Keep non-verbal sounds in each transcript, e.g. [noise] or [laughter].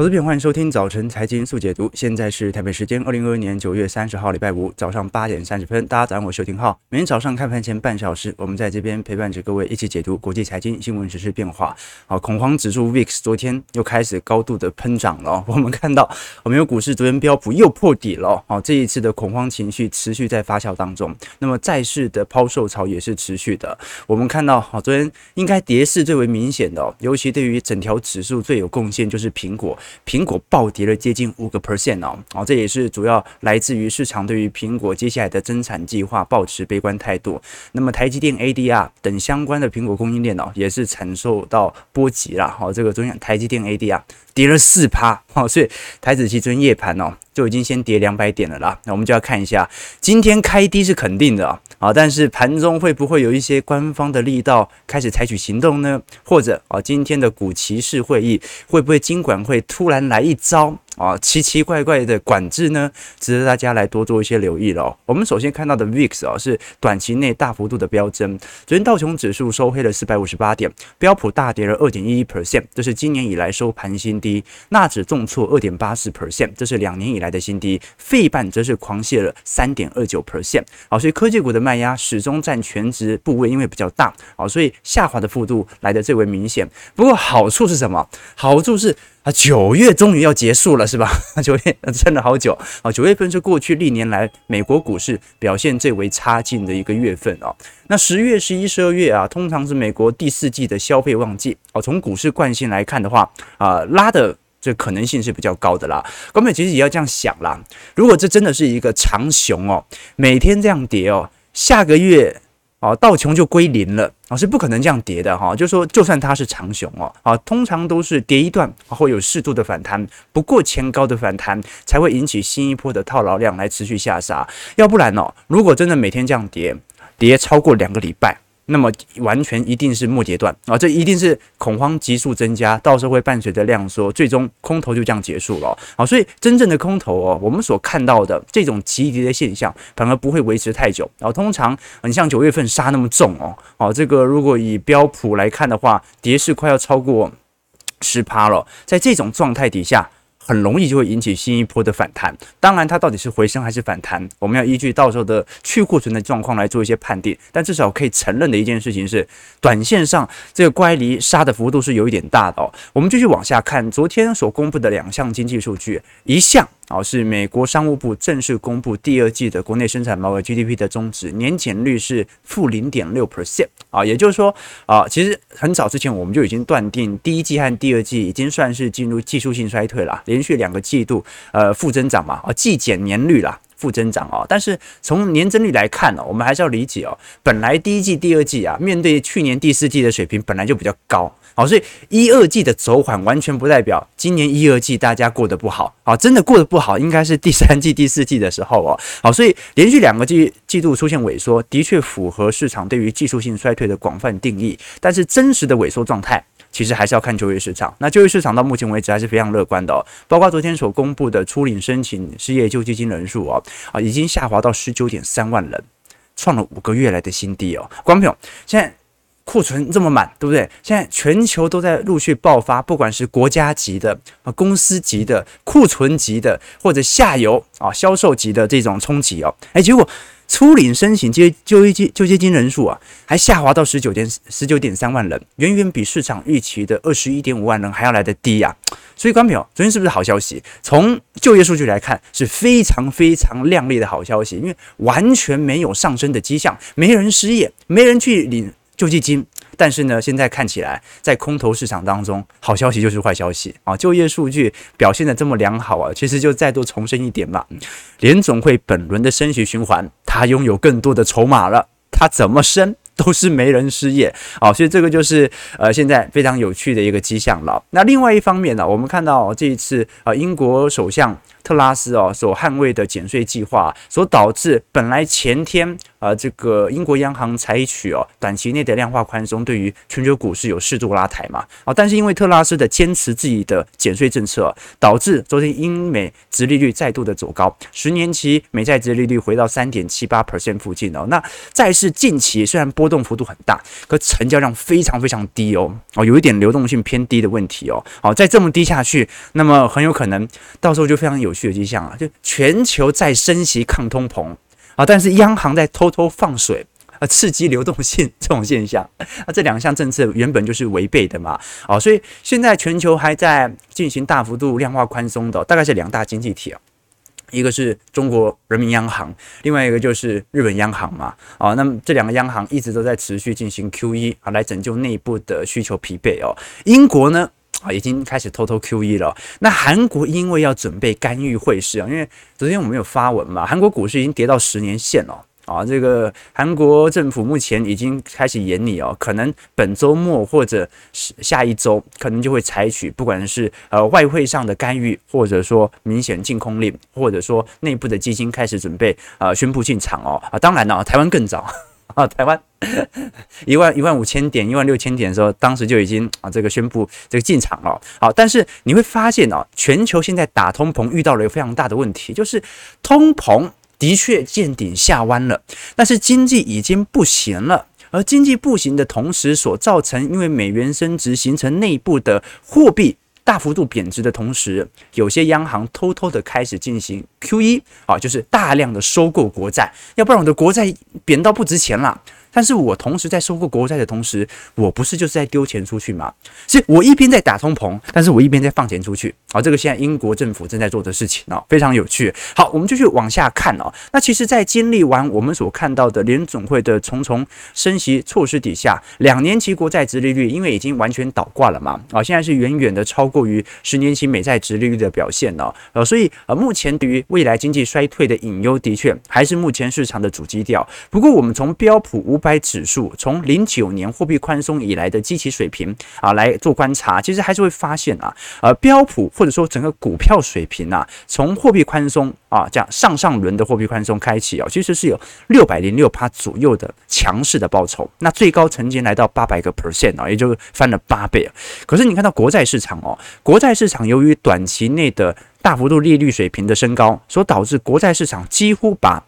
投资朋友，欢迎收听早晨财经速解读。现在是台北时间二零二二年九月三十号，礼拜五早上八点三十分。大家早上好，我是邱廷浩。每天早上开盘前半小时，我们在这边陪伴着各位一起解读国际财经新闻、时事变化。好，恐慌指数 VIX 昨天又开始高度的喷涨了。[laughs] 我们看到，我们有股市昨天标普又破底了。好，这一次的恐慌情绪持续在发酵当中。那么债市的抛售潮也是持续的。我们看到，好，昨天应该跌势最为明显的，尤其对于整条指数最有贡献就是苹果。苹果暴跌了接近五个 percent 哦，哦，这也是主要来自于市场对于苹果接下来的增产计划抱持悲观态度。那么台积电、ADR 等相关的苹果供应链哦，也是承受到波及了。好，这个中央台积电、ADR 跌了四趴，好，所以台子期尊夜盘哦就已经先跌两百点了啦。那我们就要看一下今天开低是肯定的啊，但是盘中会不会有一些官方的力道开始采取行动呢？或者啊，今天的股期式会议会不会金管会突然来一招？啊，奇奇怪怪的管制呢，值得大家来多做一些留意了。我们首先看到的 VIX 啊，是短期内大幅度的飙升。昨天道琼指数收黑了四百五十八点，标普大跌了二点一一 percent，这是今年以来收盘新低。纳指重挫二点八四 percent，这是两年以来的新低。费半则是狂泻了三点二九 percent。好，所以科技股的卖压始终占全值部位，因为比较大，好，所以下滑的幅度来的最为明显。不过好处是什么？好处是。啊，九月终于要结束了，是吧？[laughs] 九月撑了好久啊！九月份是过去历年来美国股市表现最为差劲的一个月份哦。那十月、十一、十二月啊，通常是美国第四季的消费旺季哦。从股市惯性来看的话啊，拉的这可能性是比较高的啦。各位其实也要这样想啦，如果这真的是一个长熊哦，每天这样跌哦，下个月。哦，道琼就归零了啊，是不可能这样跌的哈。就说，就算它是长熊哦，啊，通常都是跌一段会有适度的反弹，不过前高的反弹才会引起新一波的套牢量来持续下杀。要不然哦，如果真的每天这样跌，跌超过两个礼拜。那么完全一定是末阶段啊，这一定是恐慌急速增加，到时候会伴随着量缩，最终空头就这样结束了啊。所以真正的空头哦，我们所看到的这种急跌的现象，反而不会维持太久。然后通常你像九月份杀那么重哦，哦，这个如果以标普来看的话，跌势快要超过十趴了，在这种状态底下。很容易就会引起新一波的反弹，当然它到底是回升还是反弹，我们要依据到时候的去库存的状况来做一些判定。但至少可以承认的一件事情是，短线上这个乖离杀的幅度是有一点大的哦。我们继续往下看，昨天所公布的两项经济数据，一项。啊，是美国商务部正式公布第二季的国内生产毛额 GDP 的终值年减率是负零点六 percent 啊，也就是说啊，其实很早之前我们就已经断定第一季和第二季已经算是进入技术性衰退了，连续两个季度呃负增长嘛，啊季减年率啦。负增长啊，但是从年增率来看呢，我们还是要理解哦，本来第一季、第二季啊，面对去年第四季的水平本来就比较高。好，所以一二季的走缓完全不代表今年一二季大家过得不好啊，真的过得不好应该是第三季、第四季的时候哦。好，所以连续两个季季度出现萎缩，的确符合市场对于技术性衰退的广泛定义，但是真实的萎缩状态其实还是要看就业市场。那就业市场到目前为止还是非常乐观的哦，包括昨天所公布的初领申请失业救济金人数哦，啊，已经下滑到十九点三万人，创了五个月来的新低哦。观众朋友，现在。库存这么满，对不对？现在全球都在陆续爆发，不管是国家级的啊、公司级的、库存级的，或者下游啊销售级的这种冲击哦，哎，结果初领申请接就业金救济金人数啊，还下滑到十九点十九点三万人，远远比市场预期的二十一点五万人还要来得低呀、啊。所以，观众朋友，昨天是不是好消息？从就业数据来看，是非常非常亮丽的好消息，因为完全没有上升的迹象，没人失业，没人去领。救济金，但是呢，现在看起来在空头市场当中，好消息就是坏消息啊！就业数据表现得这么良好啊，其实就再多重申一点嘛，联总会本轮的升息循环，它拥有更多的筹码了，它怎么升都是没人失业啊！所以这个就是呃现在非常有趣的一个迹象了。那另外一方面呢，我们看到这一次呃英国首相。特拉斯哦所捍卫的减税计划所导致，本来前天啊、呃，这个英国央行采取哦短期内的量化宽松，对于全球股市有适度拉抬嘛啊，但是因为特拉斯的坚持自己的减税政策，导致昨天英美殖利率再度的走高，十年期美债殖利率回到三点七八 percent 附近哦。那债市近期虽然波动幅度很大，可成交量非常非常低哦哦，有一点流动性偏低的问题哦。好，再这么低下去，那么很有可能到时候就非常有趣的迹象啊，就全球在升息抗通膨啊，但是央行在偷偷放水啊，刺激流动性这种现象啊，这两项政策原本就是违背的嘛。啊，所以现在全球还在进行大幅度量化宽松的，大概是两大经济体啊。一个是中国人民央行，另外一个就是日本央行嘛，啊，那么这两个央行一直都在持续进行 QE 啊，来拯救内部的需求疲惫哦。英国呢啊，已经开始偷偷 QE 了。那韩国因为要准备干预汇市啊，因为昨天我们有发文嘛，韩国股市已经跌到十年线了。啊，这个韩国政府目前已经开始研拟哦，可能本周末或者是下一周，可能就会采取不管是呃外汇上的干预，或者说明显禁空令，或者说内部的基金开始准备啊、宣布进场哦啊，当然了、啊，台湾更早啊，台湾一万一万五千点、一万六千点的时候，当时就已经啊这个宣布这个进场了。好，但是你会发现哦，全球现在打通膨遇到了一个非常大的问题，就是通膨。的确见顶下弯了，但是经济已经不行了。而经济不行的同时，所造成因为美元升值形成内部的货币大幅度贬值的同时，有些央行偷偷的开始进行 QE 啊，就是大量的收购国债，要不然我的国债贬到不值钱了。但是我同时在收购国债的同时，我不是就是在丢钱出去吗？是我一边在打通膨，但是我一边在放钱出去。好，这个现在英国政府正在做的事情哦，非常有趣。好，我们继续往下看哦。那其实，在经历完我们所看到的联总会的重重升息措施底下，两年期国债殖利率因为已经完全倒挂了嘛，啊，现在是远远的超过于十年期美债殖利率的表现了。呃，所以呃，目前对于未来经济衰退的隐忧，的确还是目前市场的主基调。不过，我们从标普五。五百指数从零九年货币宽松以来的基期水平啊来做观察，其实还是会发现啊，呃，标普或者说整个股票水平啊，从货币宽松啊这样上上轮的货币宽松开启啊，其实是有六百零六趴左右的强势的报酬，那最高曾经来到八百个 percent 啊，也就是翻了八倍。可是你看到国债市场哦，国债市场由于短期内的大幅度利率水平的升高，所导致国债市场几乎把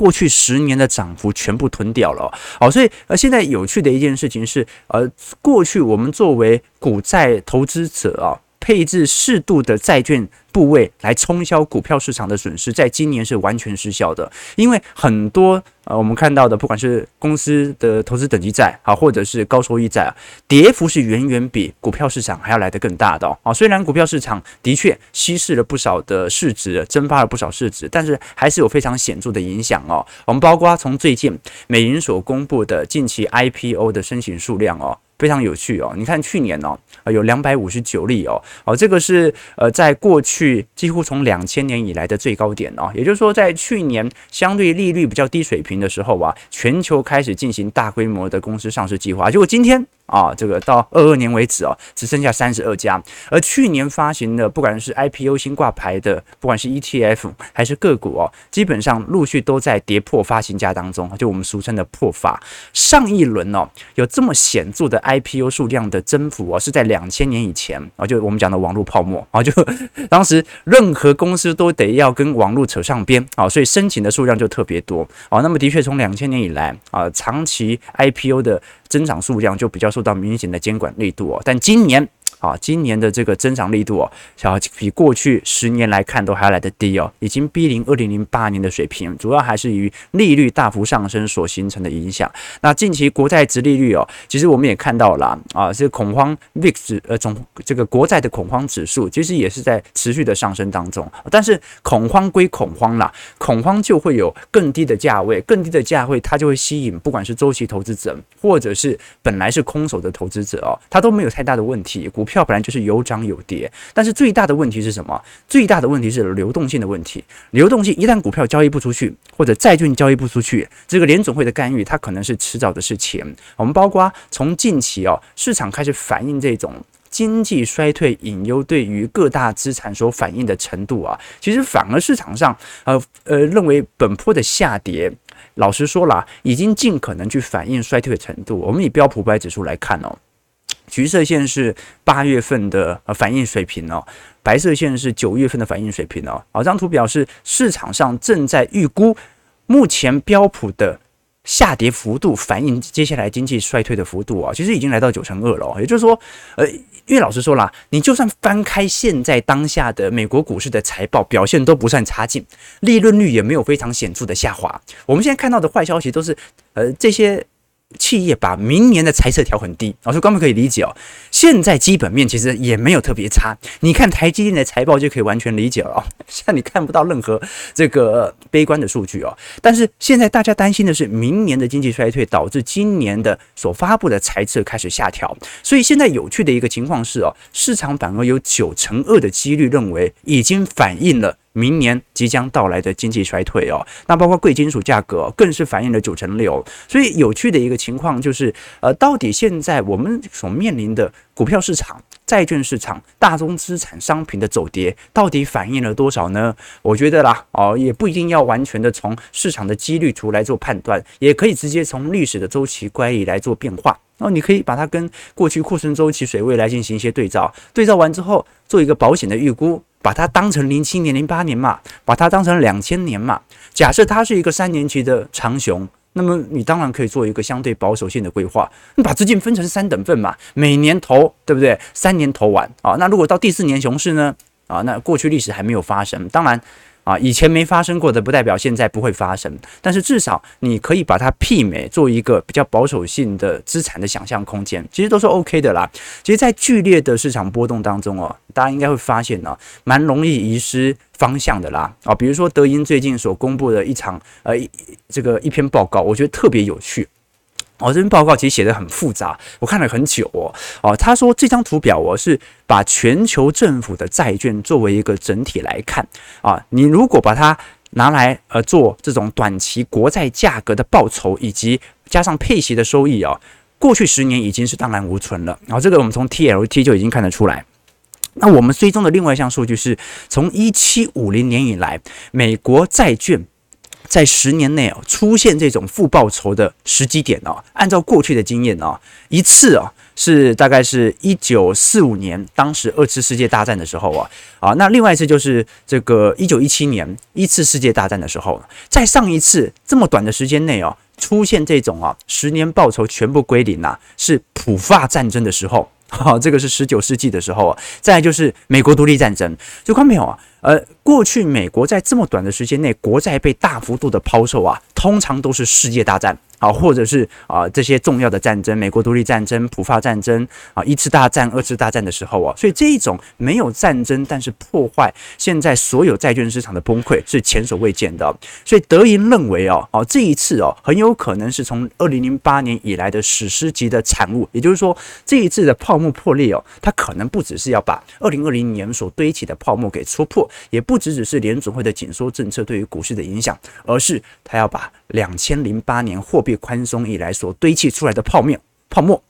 过去十年的涨幅全部吞掉了，好，所以呃，现在有趣的一件事情是，呃，过去我们作为股债投资者啊。配置适度的债券部位来冲销股票市场的损失，在今年是完全失效的。因为很多呃，我们看到的，不管是公司的投资等级债啊，或者是高收益债啊，跌幅是远远比股票市场还要来得更大的哦。虽然股票市场的确稀释了不少的市值，蒸发了不少市值，但是还是有非常显著的影响哦。我们包括从最近美银所公布的近期 IPO 的申请数量哦。非常有趣哦，你看去年哦，有两百五十九例哦，哦，这个是呃，在过去几乎从两千年以来的最高点哦，也就是说，在去年相对利率比较低水平的时候啊，全球开始进行大规模的公司上市计划，结果今天。啊，这个到二二年为止哦，只剩下三十二家。而去年发行的，不管是 IPO 新挂牌的，不管是 ETF 还是个股哦，基本上陆续都在跌破发行价当中，就我们俗称的破发。上一轮哦，有这么显著的 IPO 数量的增幅哦，是在两千年以前啊，[laughs] 就我们讲的网络泡沫啊，就 [laughs] 当时任何公司都得要跟网络扯上边啊，所以申请的数量就特别多啊。那么的确，从两千年以来啊，长期 IPO 的。增长数量就比较受到明显的监管力度哦，但今年。啊，今年的这个增长力度哦，小比过去十年来看都还要来得低哦，已经逼临二零零八年的水平，主要还是于利率大幅上升所形成的影响。那近期国债殖利率哦，其实我们也看到了啊，这个恐慌 VIX 呃总这个国债的恐慌指数其实也是在持续的上升当中。但是恐慌归恐慌啦，恐慌就会有更低的价位，更低的价位它就会吸引不管是周期投资者或者是本来是空手的投资者哦，它都没有太大的问题。股票本来就是有涨有跌，但是最大的问题是什么？最大的问题是流动性的问题。流动性一旦股票交易不出去，或者债券交易不出去，这个联总会的干预，它可能是迟早的事情。我们包括从近期哦，市场开始反映这种。经济衰退隐忧对于各大资产所反映的程度啊，其实反而市场上呃呃认为本波的下跌，老实说啦，已经尽可能去反映衰退的程度。我们以标普五百指数来看哦，橘色线是八月份的呃反应水平哦，白色线是九月份的反应水平哦。好，这张图表示市场上正在预估目前标普的。下跌幅度反映接下来经济衰退的幅度啊，其实已经来到九成二了。哦也就是说，呃，因为老实说啦，你就算翻开现在当下的美国股市的财报表现都不算差劲，利润率也没有非常显著的下滑。我们现在看到的坏消息都是，呃，这些。企业把明年的财测调很低，老师刚刚可以理解哦。现在基本面其实也没有特别差，你看台积电的财报就可以完全理解了哦。[laughs] 现在你看不到任何这个悲观的数据哦。但是现在大家担心的是明年的经济衰退导致今年的所发布的财测开始下调，所以现在有趣的一个情况是哦，市场反而有九成二的几率认为已经反映了。明年即将到来的经济衰退哦，那包括贵金属价格更是反映了九成六。所以有趣的一个情况就是，呃，到底现在我们所面临的股票市场、债券市场、大宗资产商品的走跌，到底反映了多少呢？我觉得啦，哦，也不一定要完全的从市场的几率图来做判断，也可以直接从历史的周期乖离来做变化。然后你可以把它跟过去库存周期水位来进行一些对照，对照完之后做一个保险的预估。把它当成零七年、零八年嘛，把它当成两千年嘛。假设它是一个三年期的长熊，那么你当然可以做一个相对保守性的规划，你把资金分成三等份嘛，每年投，对不对？三年投完啊。那如果到第四年熊市呢？啊，那过去历史还没有发生，当然。啊，以前没发生过的，不代表现在不会发生。但是至少你可以把它媲美，做一个比较保守性的资产的想象空间，其实都是 OK 的啦。其实，在剧烈的市场波动当中哦，大家应该会发现呢，蛮容易遗失方向的啦。啊，比如说德银最近所公布的一场呃这个一篇报告，我觉得特别有趣。哦，这篇报告其实写得很复杂，我看了很久哦。哦，他说这张图表哦是把全球政府的债券作为一个整体来看啊，你如果把它拿来呃做这种短期国债价格的报酬，以及加上配息的收益哦，过去十年已经是荡然无存了。然后这个我们从 TLT 就已经看得出来。那我们追踪的另外一项数据是从一七五零年以来，美国债券。在十年内哦，出现这种负报酬的时机点哦，按照过去的经验哦，一次哦是大概是一九四五年，当时二次世界大战的时候啊啊，那另外一次就是这个一九一七年一次世界大战的时候，在上一次这么短的时间内哦，出现这种啊十年报酬全部归零啊，是普法战争的时候，好，这个是十九世纪的时候啊，再来就是美国独立战争，就看没有啊？呃，过去美国在这么短的时间内，国债被大幅度的抛售啊，通常都是世界大战。啊，或者是啊这些重要的战争，美国独立战争、普法战争啊，一次大战、二次大战的时候啊，所以这一种没有战争，但是破坏现在所有债券市场的崩溃是前所未见的。所以德银认为哦，哦这一次哦，很有可能是从二零零八年以来的史诗级的产物。也就是说，这一次的泡沫破裂哦，它可能不只是要把二零二零年所堆起的泡沫给戳破，也不只只是联总会的紧缩政策对于股市的影响，而是它要把两千零八年货币宽松以来所堆砌出来的泡面，泡沫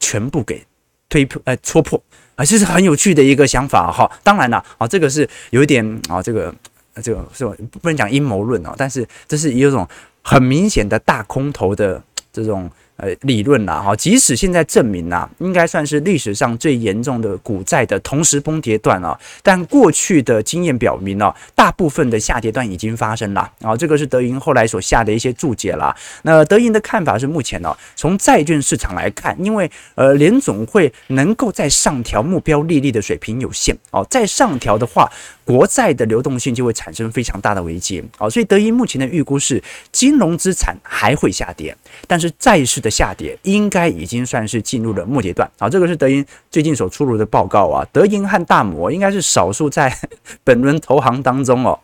全部给推破，呃，戳破啊，这是很有趣的一个想法哈。当然了，啊，这个是有一点啊，这个这个是不能讲阴谋论啊，但是这是一种很明显的大空头的这种。呃，理论啦，哈，即使现在证明呐，应该算是历史上最严重的股债的同时崩跌段啊，但过去的经验表明呢，大部分的下跌段已经发生了啊，这个是德银后来所下的一些注解啦。那德银的看法是，目前呢，从债券市场来看，因为呃联总会能够在上调目标利率的水平有限哦，再上调的话，国债的流动性就会产生非常大的危机啊，所以德银目前的预估是金融资产还会下跌，但是债市的下跌应该已经算是进入了末阶段啊，这个是德银最近所出炉的报告啊。德银和大摩应该是少数在 [laughs] 本轮投行当中哦，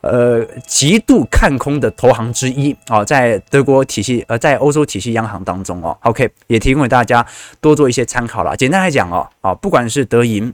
呃，极度看空的投行之一啊，在德国体系呃，在欧洲体系央行当中哦，OK，也提供给大家多做一些参考了。简单来讲哦，啊，不管是德银。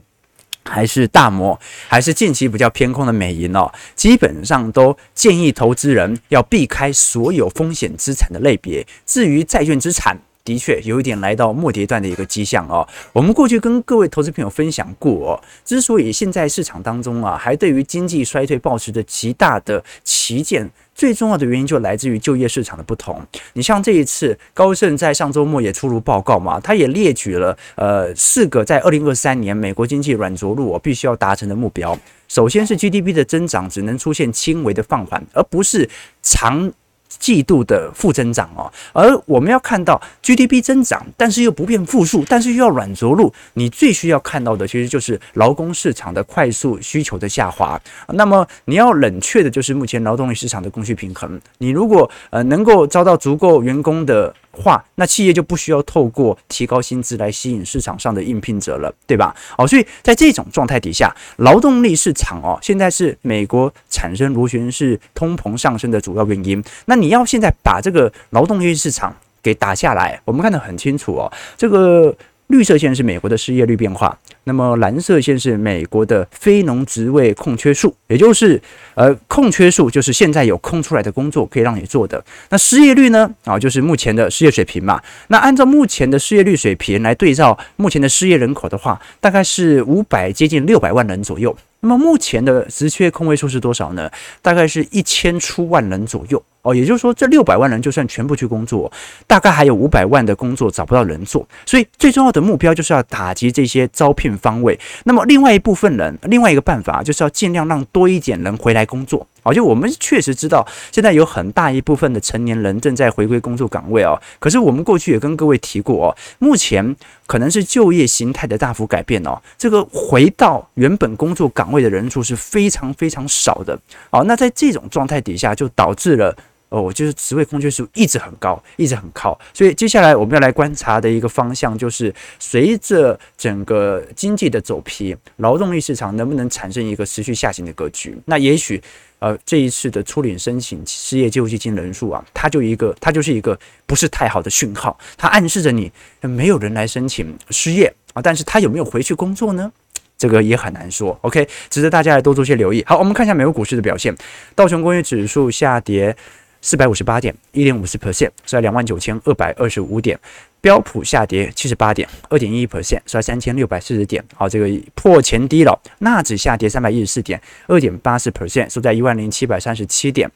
还是大摩，还是近期比较偏空的美银哦，基本上都建议投资人要避开所有风险资产的类别。至于债券资产的确有一点来到末跌段的一个迹象哦。我们过去跟各位投资朋友分享过，之所以现在市场当中啊，还对于经济衰退保持着极大的旗舰。最重要的原因就来自于就业市场的不同。你像这一次高盛在上周末也出炉报告嘛，他也列举了呃四个在二零二三年美国经济软着陆我必须要达成的目标。首先是 GDP 的增长只能出现轻微的放缓，而不是长。季度的负增长哦，而我们要看到 GDP 增长，但是又不变负数，但是又要软着陆，你最需要看到的其实就是劳工市场的快速需求的下滑。那么你要冷却的就是目前劳动力市场的供需平衡。你如果呃能够招到足够员工的。化，那企业就不需要透过提高薪资来吸引市场上的应聘者了，对吧？哦，所以在这种状态底下，劳动力市场哦，现在是美国产生螺旋式通膨上升的主要原因。那你要现在把这个劳动力市场给打下来，我们看得很清楚哦，这个绿色线是美国的失业率变化。那么蓝色线是美国的非农职位空缺数，也就是呃空缺数就是现在有空出来的工作可以让你做的。那失业率呢？啊，就是目前的失业水平嘛。那按照目前的失业率水平来对照目前的失业人口的话，大概是五百接近六百万人左右。那么目前的职缺空位数是多少呢？大概是一千出万人左右。哦，也就是说，这六百万人就算全部去工作，大概还有五百万的工作找不到人做。所以最重要的目标就是要打击这些招聘方位。那么另外一部分人，另外一个办法就是要尽量让多一点人回来工作。哦，就我们确实知道，现在有很大一部分的成年人正在回归工作岗位哦。可是我们过去也跟各位提过哦，目前可能是就业形态的大幅改变哦。这个回到原本工作岗位的人数是非常非常少的。哦，那在这种状态底下，就导致了。哦，就是职位空缺数一直很高，一直很高，所以接下来我们要来观察的一个方向就是，随着整个经济的走皮，劳动力市场能不能产生一个持续下行的格局？那也许，呃，这一次的初领申请失业救济金人数啊，它就一个，它就是一个不是太好的讯号，它暗示着你没有人来申请失业啊，但是他有没有回去工作呢？这个也很难说。OK，值得大家来多做些留意。好，我们看一下美国股市的表现，道琼工业指数下跌。四百五十八点，一点五四 percent，是在两万九千二百二十五点。标普下跌七十八点，二点一 percent，是在三千六百四十点。好，这个破前低了。纳指下跌三百一十四点，二点八四 percent，收在一万零七百三十七点。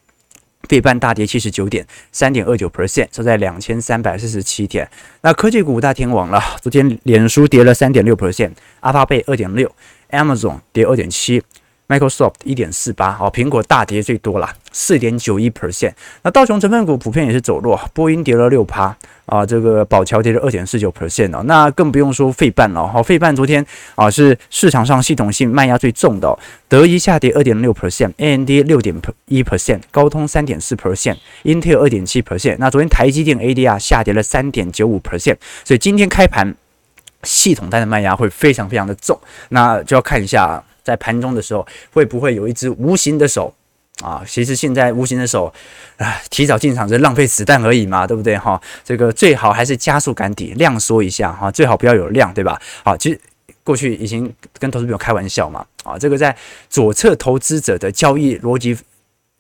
费半大跌七十九点，三点二九 percent，收在两千三百四十七点。那科技股大天王了，昨天脸书跌了三点六 percent，阿帕贝二点六，Amazon 跌二点七。Microsoft 一点四八，好，苹果大跌最多了，四点九一 percent。那道琼成分股普遍也是走弱，波音跌了六趴啊，这个宝侨跌了二点四九 percent 哦。那更不用说费半了，好，费半昨天啊是市场上系统性卖压最重的，德仪下跌二点六 percent，AMD 六点一 percent，高通三点四 percent，Intel 二点七 percent。那昨天台积电 ADR 下跌了三点九五 percent，所以今天开盘系统单的卖压会非常非常的重，那就要看一下。在盘中的时候，会不会有一只无形的手啊？其实现在无形的手啊，提早进场是浪费子弹而已嘛，对不对哈？这个最好还是加速赶底，量缩一下哈，最好不要有量，对吧？好，其实过去已经跟投资朋友开玩笑嘛，啊，这个在左侧投资者的交易逻辑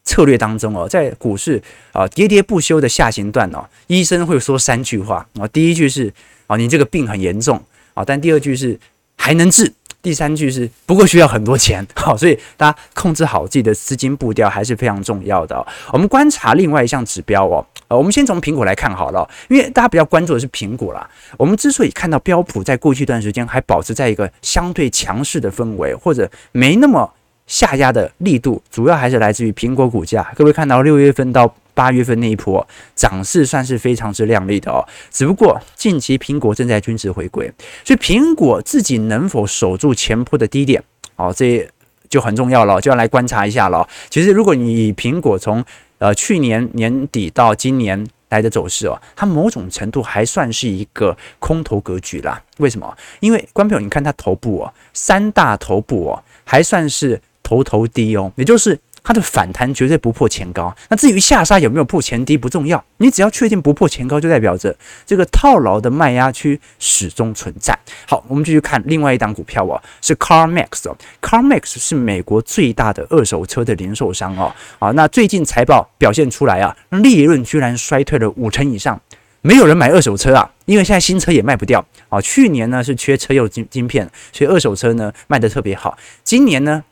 策略当中哦，在股市啊喋喋不休的下行段哦，医生会说三句话啊，第一句是啊，你这个病很严重啊，但第二句是还能治。第三句是，不过需要很多钱，[laughs] 好，所以大家控制好自己的资金步调还是非常重要的。我们观察另外一项指标哦，呃，我们先从苹果来看好了，因为大家比较关注的是苹果啦。我们之所以看到标普在过去一段时间还保持在一个相对强势的氛围，或者没那么下压的力度，主要还是来自于苹果股价。各位看到六月份到八月份那一波涨势算是非常之亮丽的哦，只不过近期苹果正在均值回归，所以苹果自己能否守住前波的低点哦，这就很重要了，就要来观察一下了。其实如果你以苹果从呃去年年底到今年来的走势哦，它某种程度还算是一个空头格局啦。为什么？因为观众朋友，你看它头部哦，三大头部哦，还算是头头低哦，也就是。它的反弹绝对不破前高，那至于下杀有没有破前低不重要，你只要确定不破前高，就代表着这个套牢的卖压区始终存在。好，我们继续看另外一档股票哦，是 CarMax，CarMax 是美国最大的二手车的零售商哦，啊，那最近财报表现出来啊，利润居然衰退了五成以上。没有人买二手车啊，因为现在新车也卖不掉啊。去年呢是缺车用晶晶片，所以二手车呢卖得特别好。今年呢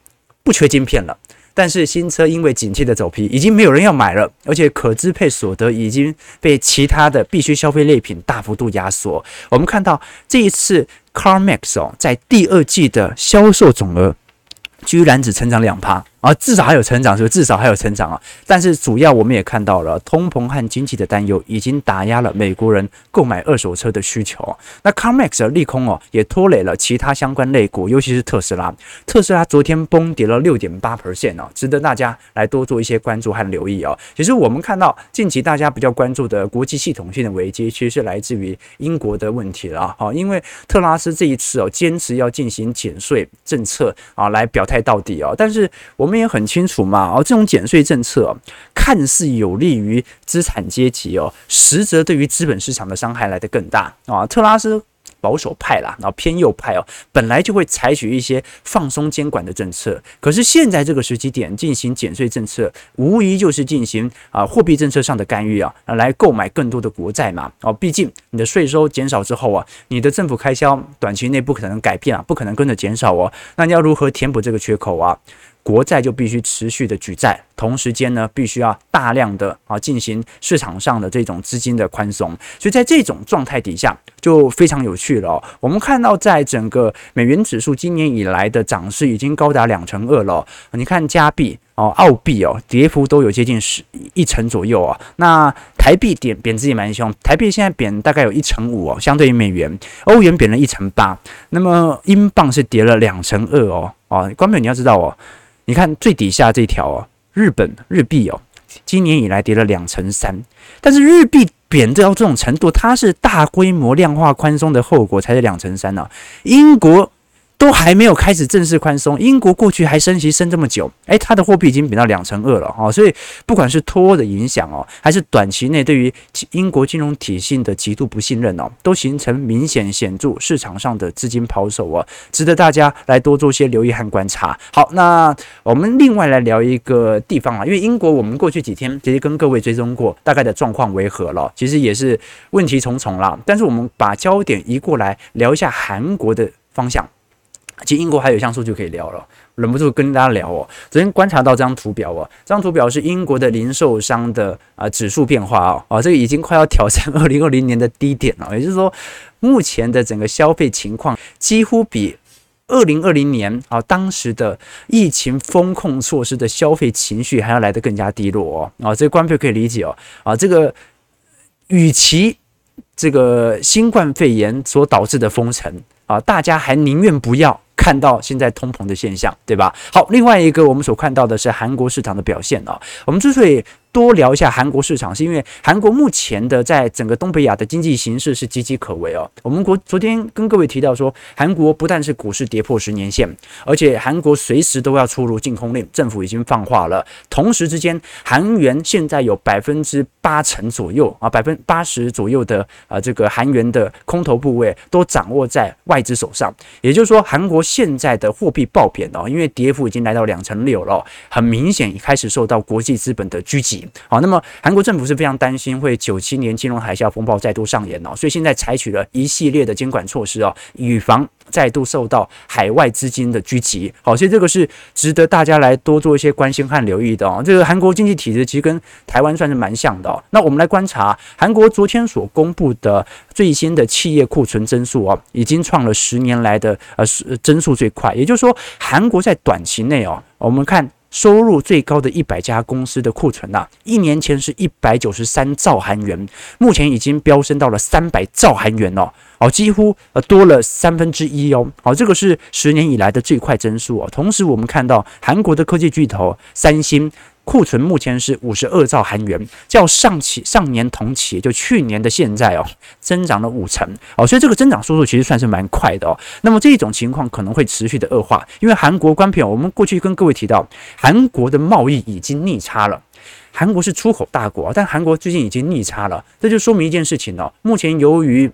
不缺晶片了，但是新车因为景气的走皮，已经没有人要买了，而且可支配所得已经被其他的必须消费类品大幅度压缩。我们看到这一次 CarMax 哦，在第二季的销售总额居然只成长两趴。啊，至少还有成长，是不是？至少还有成长啊！但是主要我们也看到了，通膨和经济的担忧已经打压了美国人购买二手车的需求。那 CarMax 的利空哦，也拖累了其他相关类股，尤其是特斯拉。特斯拉昨天崩跌了六点八 percent 哦，值得大家来多做一些关注和留意哦。其实我们看到近期大家比较关注的国际系统性的危机，其实是来自于英国的问题了。好，因为特拉斯这一次哦，坚持要进行减税政策啊，来表态到底哦。但是我们也很清楚嘛，哦，这种减税政策，看似有利于资产阶级哦，实则对于资本市场的伤害来得更大啊。特拉斯保守派啦，然后偏右派哦，本来就会采取一些放松监管的政策，可是现在这个时机点进行减税政策，无疑就是进行啊货币政策上的干预啊，来购买更多的国债嘛。哦，毕竟你的税收减少之后啊，你的政府开销短期内不可能改变啊，不可能跟着减少哦。那你要如何填补这个缺口啊？国债就必须持续的举债，同时间呢，必须要大量的啊进行市场上的这种资金的宽松，所以在这种状态底下就非常有趣了。我们看到，在整个美元指数今年以来的涨势已经高达两成二了。你看加币哦、澳币哦，跌幅都有接近十一成左右啊。那台币贬贬值也蛮凶，台币现在贬大概有一成五哦，相对于美元，欧元贬了一成八，那么英镑是跌了两成二哦。哦，观众朋友你要知道哦。你看最底下这条哦，日本日币哦，今年以来跌了两成三，但是日币贬到这种程度，它是大规模量化宽松的后果才是两成三呢。英国。都还没有开始正式宽松，英国过去还升息升这么久，诶，它的货币已经贬到两成二了哦，所以不管是脱欧的影响哦，还是短期内对于英国金融体系的极度不信任哦，都形成明显显著市场上的资金抛售啊，值得大家来多做些留意和观察。好，那我们另外来聊一个地方啊，因为英国我们过去几天其实跟各位追踪过大概的状况为何了，其实也是问题重重啦。但是我们把焦点移过来聊一下韩国的方向。其实英国还有一项数据可以聊了，忍不住跟大家聊哦。昨天观察到这张图表哦，这张图表是英国的零售商的啊、指数变化哦，啊，这个已经快要挑战 [laughs] 二零二零年的低点了。也就是说，目前的整个消费情况几乎比二零二零年啊当时的疫情封控措施的消费情绪还要来得更加低落哦。啊，这个观众可以理解哦。啊，这个与其这个新冠肺炎所导致的封城啊，大家还宁愿不要。看到现在通膨的现象，对吧？好，另外一个我们所看到的是韩国市场的表现啊。我们之所以多聊一下韩国市场，是因为韩国目前的在整个东北亚的经济形势是岌岌可危哦。我们国昨天跟各位提到说，韩国不但是股市跌破十年线，而且韩国随时都要出炉禁空令，政府已经放话了。同时之间，韩元现在有百分之八成左右啊，百分之八十左右的啊这个韩元的空头部位都掌握在外资手上。也就是说，韩国现在的货币爆贬哦，因为跌幅已经来到两成六了，很明显开始受到国际资本的狙击。好，那么韩国政府是非常担心会九七年金融海啸风暴再度上演哦，所以现在采取了一系列的监管措施哦，以防再度受到海外资金的狙击。好，所以这个是值得大家来多做一些关心和留意的哦。这个韩国经济体制其实跟台湾算是蛮像的哦。那我们来观察韩国昨天所公布的最新的企业库存增速哦，已经创了十年来的呃增速最快。也就是说，韩国在短期内哦，我们看。收入最高的一百家公司的库存呐、啊，一年前是一百九十三兆韩元，目前已经飙升到了三百兆韩元哦，哦，几乎呃多了三分之一哦，好，这个是十年以来的最快增速哦。同时，我们看到韩国的科技巨头三星。库存目前是五十二兆韩元，较上期上年同期，就去年的现在哦，增长了五成哦，所以这个增长速度其实算是蛮快的哦。那么这种情况可能会持续的恶化，因为韩国观众，我们过去跟各位提到，韩国的贸易已经逆差了。韩国是出口大国，但韩国最近已经逆差了，这就说明一件事情哦，目前由于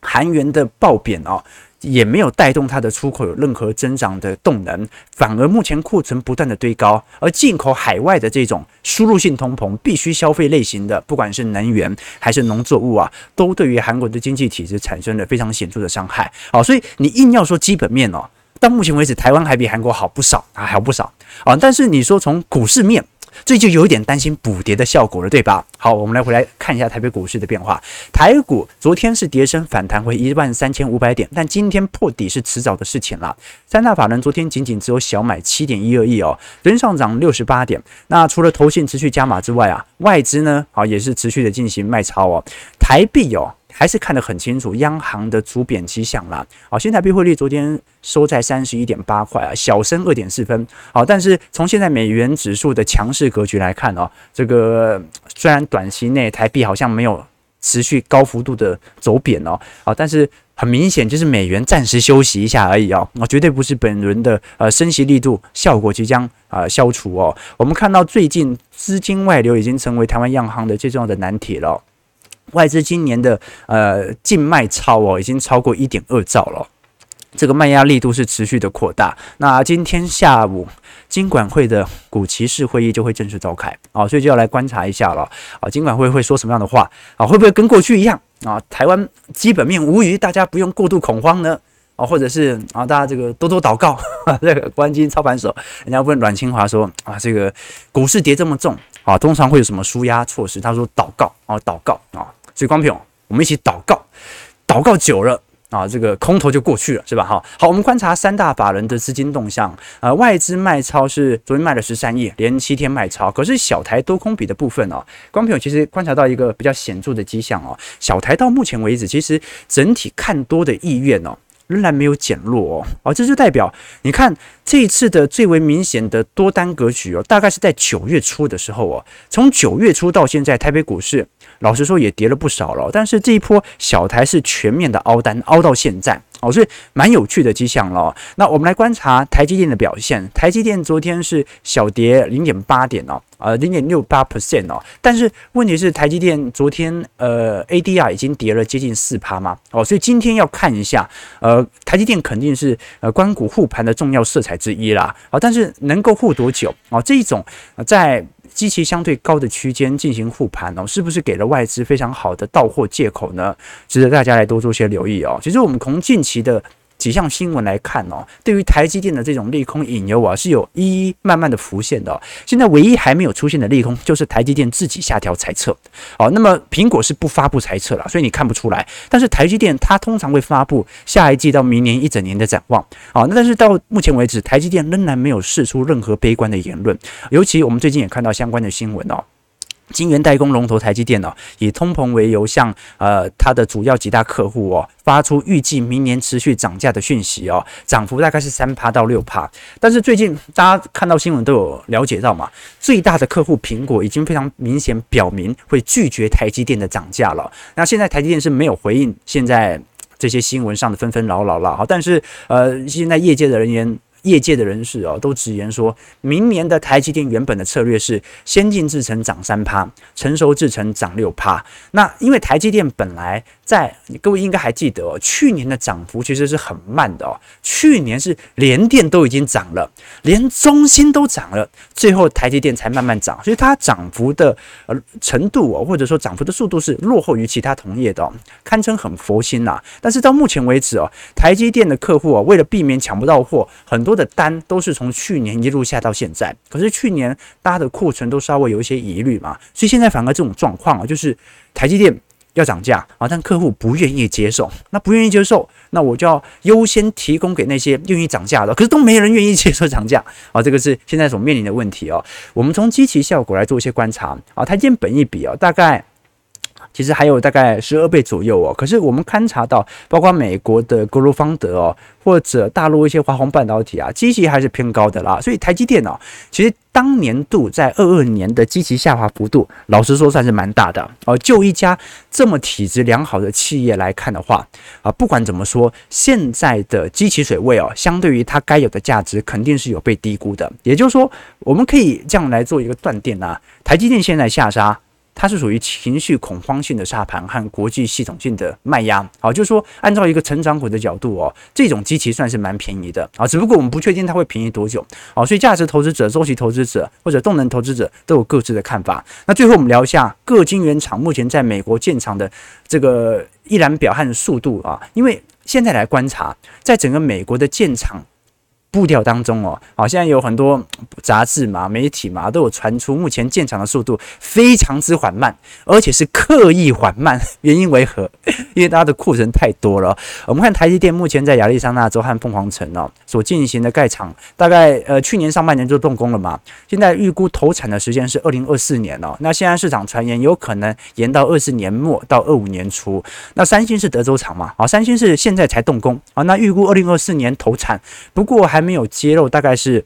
韩元的暴贬哦。也没有带动它的出口有任何增长的动能，反而目前库存不断的堆高，而进口海外的这种输入性通膨、必须消费类型的，不管是能源还是农作物啊，都对于韩国的经济体制产生了非常显著的伤害。好，所以你硬要说基本面哦，到目前为止，台湾还比韩国好不少啊，好不少啊。但是你说从股市面，这就有点担心补跌的效果了，对吧？好，我们来回来看一下台北股市的变化。台股昨天是跌升反弹回一万三千五百点，但今天破底是迟早的事情了。三大法人昨天仅仅只有小买七点一二亿哦，人上涨六十八点。那除了投信持续加码之外啊，外资呢，好也是持续的进行卖超哦。台币哦。还是看得很清楚，央行的逐贬迹象啦。好，新台币汇率昨天收在三十一点八块啊，小升二点四分。好，但是从现在美元指数的强势格局来看哦，这个虽然短期内台币好像没有持续高幅度的走贬哦，啊，但是很明显就是美元暂时休息一下而已哦，啊，绝对不是本轮的呃升息力度效果即将啊消除哦。我们看到最近资金外流已经成为台湾央行的最重要的难题了。外资今年的呃净卖超哦，已经超过一点二兆了，这个卖压力度是持续的扩大。那今天下午金管会的股期市会议就会正式召开啊，所以就要来观察一下了啊，金管会会说什么样的话啊？会不会跟过去一样啊？台湾基本面无虞，大家不用过度恐慌呢？啊，或者是啊，大家这个多多祷告，[laughs] 这个关金操盘手，人家问阮清华说啊，这个股市跌这么重啊，通常会有什么纾压措施？他说祷告啊，祷告啊。所以，光平，我们一起祷告，祷告久了啊，这个空头就过去了，是吧？哈，好，我们观察三大法人的资金动向，呃，外资卖超是昨天卖了十三亿，连七天卖超。可是小台多空比的部分哦，光平其实观察到一个比较显著的迹象哦，小台到目前为止，其实整体看多的意愿哦，仍然没有减弱哦，哦，这就代表你看这一次的最为明显的多单格局哦，大概是在九月初的时候哦，从九月初到现在，台北股市。老实说也跌了不少了，但是这一波小台是全面的凹单，凹到现在哦，所以蛮有趣的迹象了。那我们来观察台积电的表现，台积电昨天是小跌零点八点哦，呃零点六八 percent 哦，但是问题是台积电昨天呃 ADR 已经跌了接近四趴嘛哦，所以今天要看一下呃台积电肯定是呃关股护盘的重要色彩之一啦啊，但是能够护多久啊？这一种在。基期相对高的区间进行护盘哦，是不是给了外资非常好的到货借口呢？值得大家来多做些留意哦。其实我们从近期的。几项新闻来看哦，对于台积电的这种利空引诱啊，是有一一慢慢的浮现的。现在唯一还没有出现的利空，就是台积电自己下调财测。哦，那么苹果是不发布财测了，所以你看不出来。但是台积电它通常会发布下一季到明年一整年的展望。哦，那但是到目前为止，台积电仍然没有释出任何悲观的言论。尤其我们最近也看到相关的新闻哦。晶圆代工龙头台积电哦，以通膨为由，向呃它的主要几大客户哦发出预计明年持续涨价的讯息哦，涨幅大概是三趴到六趴。但是最近大家看到新闻都有了解到嘛，最大的客户苹果已经非常明显表明会拒绝台积电的涨价了。那现在台积电是没有回应现在这些新闻上的纷纷扰扰了。好，但是呃现在业界的人员。业界的人士哦，都直言说，明年的台积电原本的策略是先进制程涨三趴，成熟制程涨六趴。那因为台积电本来在，各位应该还记得，去年的涨幅其实是很慢的哦。去年是联电都已经涨了，连中芯都涨了，最后台积电才慢慢涨，所以它涨幅的呃程度哦，或者说涨幅的速度是落后于其他同业的哦，堪称很佛心呐。但是到目前为止哦，台积电的客户哦，为了避免抢不到货，很。多的单都是从去年一路下到现在，可是去年大家的库存都稍微有一些疑虑嘛，所以现在反而这种状况啊，就是台积电要涨价啊，但客户不愿意接受，那不愿意接受，那我就要优先提供给那些愿意涨价的，可是都没人愿意接受涨价啊，这个是现在所面临的问题哦。我们从基期效果来做一些观察啊，台积电本一比啊，大概。其实还有大概十二倍左右哦，可是我们勘察到，包括美国的格罗方德哦，或者大陆一些华虹半导体啊，基期还是偏高的啦。所以台积电哦，其实当年度在二二年的基期下滑幅度，老实说算是蛮大的哦。就一家这么体质良好的企业来看的话啊，不管怎么说，现在的基期水位哦，相对于它该有的价值，肯定是有被低估的。也就是说，我们可以这样来做一个断定啊，台积电现在下杀。它是属于情绪恐慌性的杀盘和国际系统性的卖压。好，就是说按照一个成长股的角度哦，这种机器算是蛮便宜的啊，只不过我们不确定它会便宜多久。好，所以价值投资者、周期投资者或者动能投资者都有各自的看法。那最后我们聊一下各晶圆厂目前在美国建厂的这个一览表和速度啊，因为现在来观察，在整个美国的建厂。步调当中哦，好，现在有很多 [tsk] 杂志嘛、媒体嘛，都有传出目前建厂的速度非常之缓慢，而且是刻意缓慢。[laughs] 原因为何？[laughs] 因为大家的库存太多了。我们看台积电目前在亚利桑那州和凤凰城哦所进行的盖厂，大概呃去年上半年就动工了嘛，现在预估投产的时间是二零二四年哦。那现在市场传言有可能延到二四年末到二五年初。那三星是德州厂嘛，好，三星是现在才动工啊，那预估二零二四年投产，不过还。还没有揭露大概是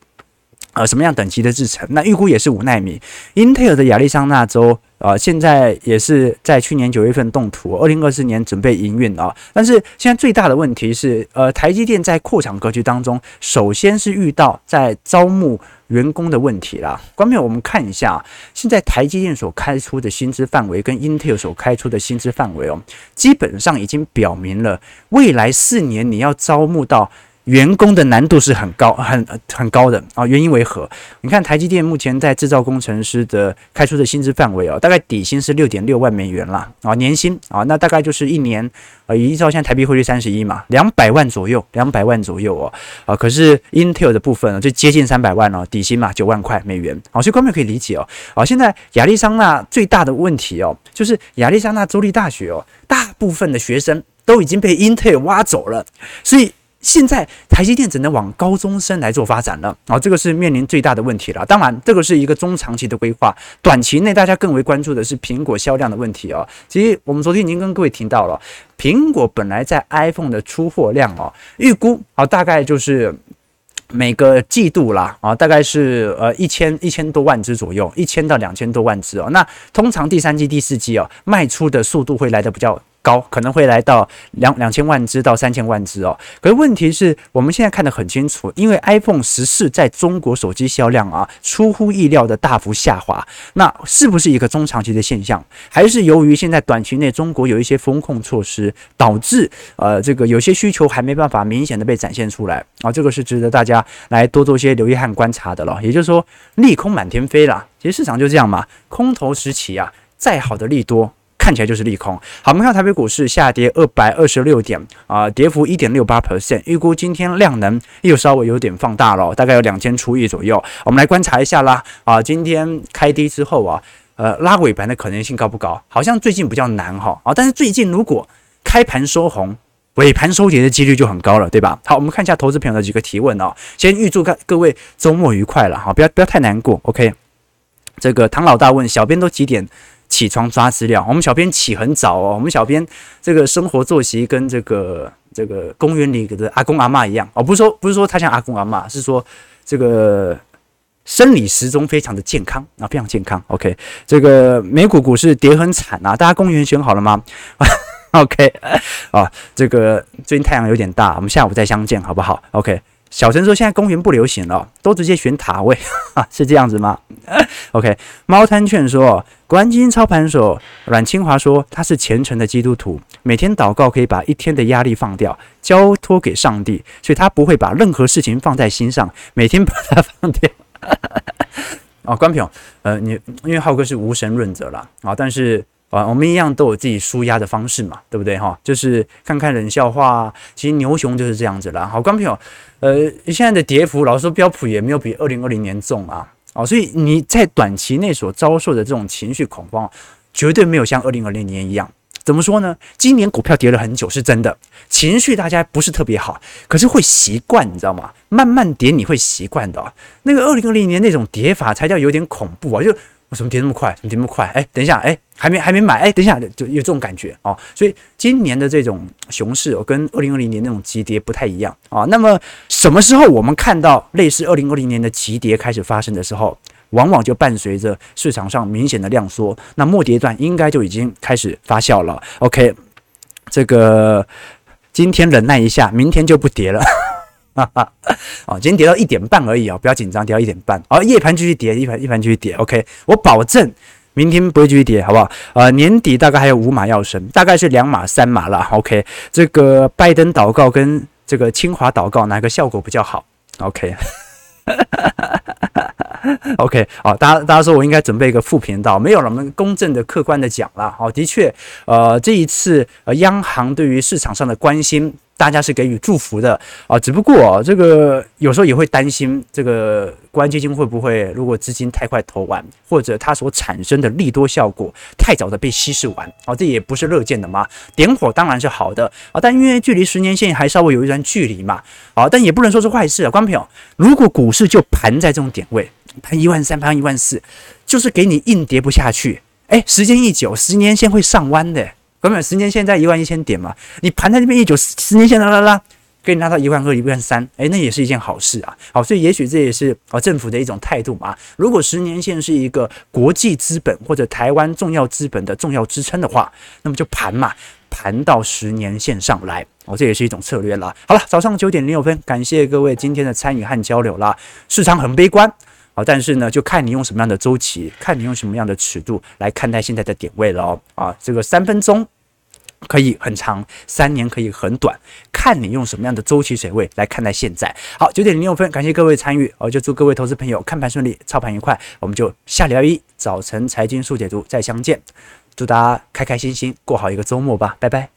呃什么样等级的制程，那预估也是五纳米。英特尔的亚利桑那州呃现在也是在去年九月份动土，二零二四年准备营运啊。但是现在最大的问题是，呃，台积电在扩厂格局当中，首先是遇到在招募员工的问题啦。观众朋友，我们看一下，现在台积电所开出的薪资范围跟英特尔所开出的薪资范围哦，基本上已经表明了未来四年你要招募到。员工的难度是很高、很很高的啊，原因为何？你看台积电目前在制造工程师的开出的薪资范围哦，大概底薪是六点六万美元啦啊，年薪啊，那大概就是一年呃，依照现在台币汇率三十一嘛，两百万左右，两百万左右哦啊，可是 Intel 的部分呢，就接近三百万哦，底薪嘛九万块美元啊，所以观众可以理解哦啊，现在亚利桑那最大的问题哦，就是亚利桑那州立大学哦，大部分的学生都已经被 Intel 挖走了，所以。现在台积电只能往高中生来做发展了啊，这个是面临最大的问题了。当然，这个是一个中长期的规划，短期内大家更为关注的是苹果销量的问题哦。其实我们昨天已经跟各位提到了，苹果本来在 iPhone 的出货量哦，预估啊大概就是每个季度啦啊，大概是呃一千一千多万只左右，一千到两千多万只哦。那通常第三季、第四季哦，卖出的速度会来的比较。高可能会来到两两千万只到三千万只哦，可是问题是我们现在看得很清楚，因为 iPhone 十四在中国手机销量啊出乎意料的大幅下滑，那是不是一个中长期的现象？还是由于现在短期内中国有一些风控措施，导致呃这个有些需求还没办法明显的被展现出来啊？这个是值得大家来多做些留意和观察的了。也就是说，利空满天飞啦，其实市场就这样嘛，空头时期啊，再好的利多。看起来就是利空。好，我们看台北股市下跌二百二十六点啊，跌幅一点六八 percent。预估今天量能又稍微有点放大了，大概有两千出亿左右。我们来观察一下啦啊，今天开低之后啊，呃，拉尾盘的可能性高不高？好像最近比较难哈啊，但是最近如果开盘收红，尾盘收跌的几率就很高了，对吧？好，我们看一下投资朋友的几个提问哦。先预祝各各位周末愉快了哈，不要不要太难过。OK，这个唐老大问小编都几点？起床抓资料，我们小编起很早哦。我们小编这个生活作息跟这个这个公园里的阿公阿嬷一样哦，不是说不是说他像阿公阿嬷，是说这个生理时钟非常的健康啊，非常健康。OK，这个美股股市跌很惨啊，大家公园选好了吗？[laughs] OK，啊，这个最近太阳有点大，我们下午再相见好不好？OK。小陈说：“现在公园不流行了，都直接选塔位，[laughs] 是这样子吗？”OK，猫摊劝说：“国安基金操盘手阮清华说，他是虔诚的基督徒，每天祷告可以把一天的压力放掉，交托给上帝，所以他不会把任何事情放在心上，每天把它放掉。[laughs] ”哦，关平，呃，你因为浩哥是无神论者了啊，但是。啊，我们一样都有自己舒压的方式嘛，对不对哈？就是看看冷笑话，其实牛熊就是这样子啦。好，观众朋友，呃，现在的跌幅，老实说标普也没有比二零二零年重啊。哦，所以你在短期内所遭受的这种情绪恐慌，绝对没有像二零二零年一样。怎么说呢？今年股票跌了很久，是真的，情绪大家不是特别好，可是会习惯，你知道吗？慢慢跌你会习惯的。那个二零二零年那种跌法才叫有点恐怖啊，就。我怎么跌那么快？怎么跌那么快？哎，等一下，哎，还没还没买，哎，等一下，就有这种感觉哦。所以今年的这种熊市哦，跟二零二零年那种急跌不太一样啊，那么什么时候我们看到类似二零二零年的急跌开始发生的时候，往往就伴随着市场上明显的量缩，那末跌段应该就已经开始发酵了。OK，这个今天忍耐一下，明天就不跌了。哈哈，哦，今天跌到一点半而已哦，不要紧张，跌到一点半，哦，夜盘继续跌，一盘一盘继续跌，OK，我保证明天不会继续跌，好不好？呃，年底大概还有五码要升，大概是两码三码了。OK，这个拜登祷告跟这个清华祷告哪个效果比较好？OK。[laughs] OK，好，大家大家说我应该准备一个副频道，没有了，我们公正的、客观的讲了。好，的确，呃，这一次呃，央行对于市场上的关心。大家是给予祝福的啊，只不过啊，这个有时候也会担心，这个国安基金会不会如果资金太快投完，或者它所产生的利多效果太早的被稀释完啊，这也不是乐见的嘛。点火当然是好的啊，但因为距离十年线还稍微有一段距离嘛，啊，但也不能说是坏事啊。观众朋友，如果股市就盘在这种点位，盘一万三，盘一万四，就是给你硬跌不下去，哎，时间一久，十年线会上弯的。根本十年线在一万一千点嘛，你盘在这边一九十年线啦啦啦，给你拉到一万二、一万三，哎，那也是一件好事啊。好，所以也许这也是啊政府的一种态度嘛。如果十年线是一个国际资本或者台湾重要资本的重要支撑的话，那么就盘嘛，盘到十年线上来，哦，这也是一种策略啦。好了，早上九点零六分，感谢各位今天的参与和交流啦。市场很悲观。好，但是呢，就看你用什么样的周期，看你用什么样的尺度来看待现在的点位了哦。啊，这个三分钟可以很长，三年可以很短，看你用什么样的周期水位来看待现在。好，九点零六分，感谢各位参与，我就祝各位投资朋友看盘顺利，操盘愉快。我们就下礼拜一早晨财经速解读再相见，祝大家开开心心过好一个周末吧，拜拜。